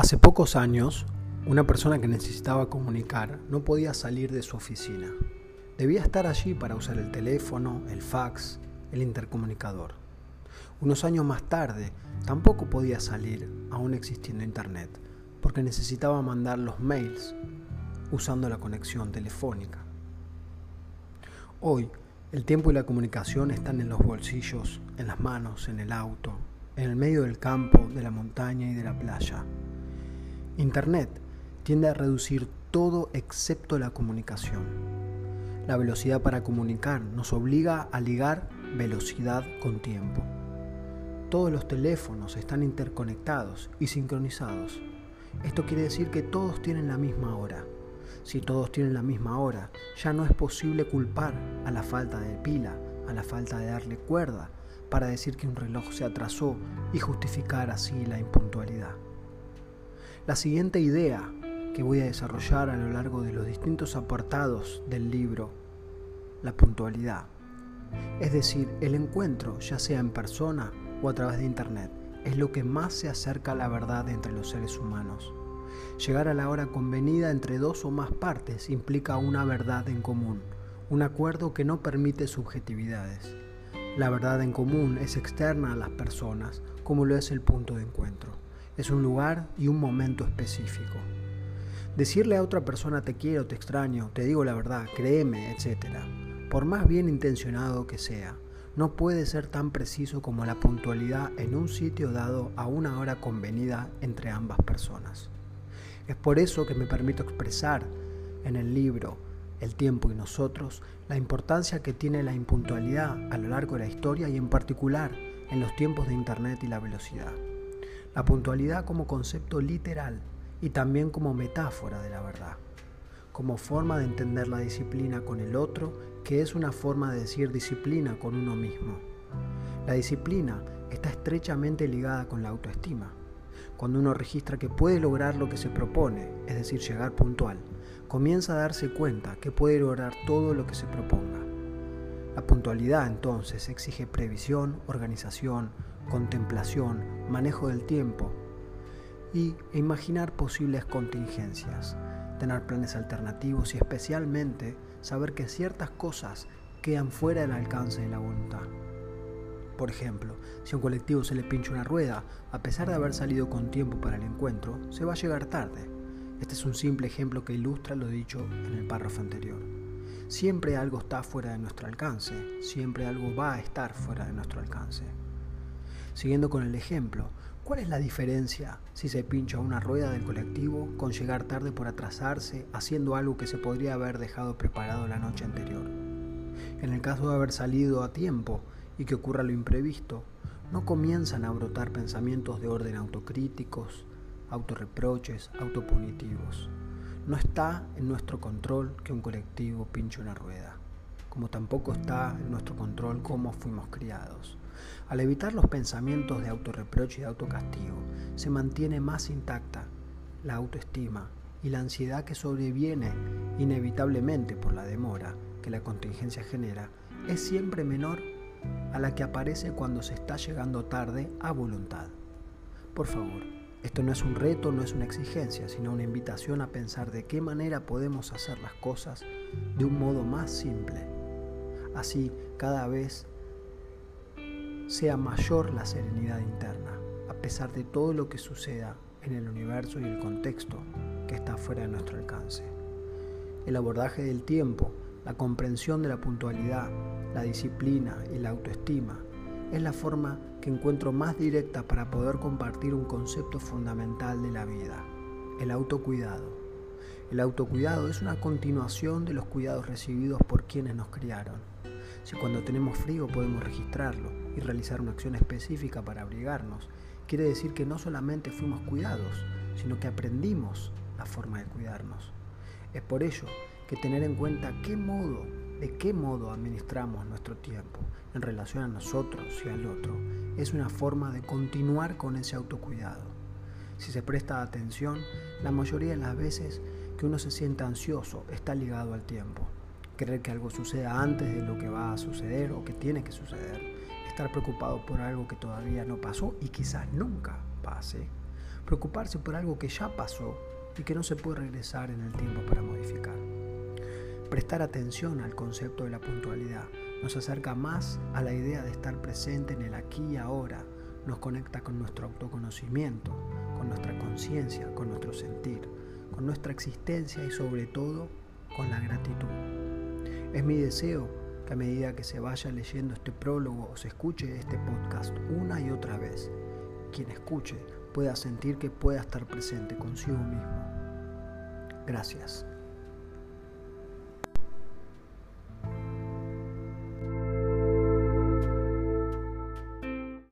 Hace pocos años, una persona que necesitaba comunicar no podía salir de su oficina. Debía estar allí para usar el teléfono, el fax, el intercomunicador. Unos años más tarde, tampoco podía salir, aún existiendo Internet, porque necesitaba mandar los mails usando la conexión telefónica. Hoy, el tiempo y la comunicación están en los bolsillos, en las manos, en el auto, en el medio del campo, de la montaña y de la playa. Internet tiende a reducir todo excepto la comunicación. La velocidad para comunicar nos obliga a ligar velocidad con tiempo. Todos los teléfonos están interconectados y sincronizados. Esto quiere decir que todos tienen la misma hora. Si todos tienen la misma hora, ya no es posible culpar a la falta de pila, a la falta de darle cuerda, para decir que un reloj se atrasó y justificar así la impuntualidad. La siguiente idea que voy a desarrollar a lo largo de los distintos apartados del libro, la puntualidad. Es decir, el encuentro, ya sea en persona o a través de Internet, es lo que más se acerca a la verdad entre los seres humanos. Llegar a la hora convenida entre dos o más partes implica una verdad en común, un acuerdo que no permite subjetividades. La verdad en común es externa a las personas, como lo es el punto de encuentro es un lugar y un momento específico. Decirle a otra persona te quiero, te extraño, te digo la verdad, créeme, etc. Por más bien intencionado que sea, no puede ser tan preciso como la puntualidad en un sitio dado a una hora convenida entre ambas personas. Es por eso que me permito expresar en el libro El tiempo y nosotros la importancia que tiene la impuntualidad a lo largo de la historia y en particular en los tiempos de Internet y la velocidad la puntualidad como concepto literal y también como metáfora de la verdad, como forma de entender la disciplina con el otro, que es una forma de decir disciplina con uno mismo. La disciplina está estrechamente ligada con la autoestima. Cuando uno registra que puede lograr lo que se propone, es decir, llegar puntual, comienza a darse cuenta que puede lograr todo lo que se proponga. La puntualidad entonces exige previsión, organización, contemplación, manejo del tiempo y imaginar posibles contingencias, tener planes alternativos y especialmente saber que ciertas cosas quedan fuera del alcance de la voluntad. Por ejemplo, si a un colectivo se le pincha una rueda, a pesar de haber salido con tiempo para el encuentro, se va a llegar tarde. Este es un simple ejemplo que ilustra lo dicho en el párrafo anterior. Siempre algo está fuera de nuestro alcance, siempre algo va a estar fuera de nuestro alcance. Siguiendo con el ejemplo, ¿cuál es la diferencia si se pincha una rueda del colectivo con llegar tarde por atrasarse haciendo algo que se podría haber dejado preparado la noche anterior? En el caso de haber salido a tiempo y que ocurra lo imprevisto, no comienzan a brotar pensamientos de orden autocríticos, autorreproches, autopunitivos. No está en nuestro control que un colectivo pinche una rueda, como tampoco está en nuestro control cómo fuimos criados. Al evitar los pensamientos de autorreproche y de autocastigo, se mantiene más intacta la autoestima y la ansiedad que sobreviene inevitablemente por la demora que la contingencia genera es siempre menor a la que aparece cuando se está llegando tarde a voluntad. Por favor, esto no es un reto, no es una exigencia, sino una invitación a pensar de qué manera podemos hacer las cosas de un modo más simple. Así, cada vez sea mayor la serenidad interna, a pesar de todo lo que suceda en el universo y el contexto que está fuera de nuestro alcance. El abordaje del tiempo, la comprensión de la puntualidad, la disciplina y la autoestima es la forma que encuentro más directa para poder compartir un concepto fundamental de la vida, el autocuidado. El autocuidado es una continuación de los cuidados recibidos por quienes nos criaron si cuando tenemos frío podemos registrarlo realizar una acción específica para abrigarnos, quiere decir que no solamente fuimos cuidados, sino que aprendimos la forma de cuidarnos. Es por ello que tener en cuenta qué modo, de qué modo administramos nuestro tiempo en relación a nosotros y al otro, es una forma de continuar con ese autocuidado. Si se presta atención, la mayoría de las veces que uno se siente ansioso está ligado al tiempo querer que algo suceda antes de lo que va a suceder o que tiene que suceder, estar preocupado por algo que todavía no pasó y quizás nunca pase. preocuparse por algo que ya pasó y que no se puede regresar en el tiempo para modificar. Prestar atención al concepto de la puntualidad nos acerca más a la idea de estar presente en el aquí y ahora, nos conecta con nuestro autoconocimiento, con nuestra conciencia, con nuestro sentir, con nuestra existencia y sobre todo con la gratitud. Es mi deseo a medida que se vaya leyendo este prólogo o se escuche este podcast una y otra vez, quien escuche pueda sentir que pueda estar presente consigo mismo. Gracias.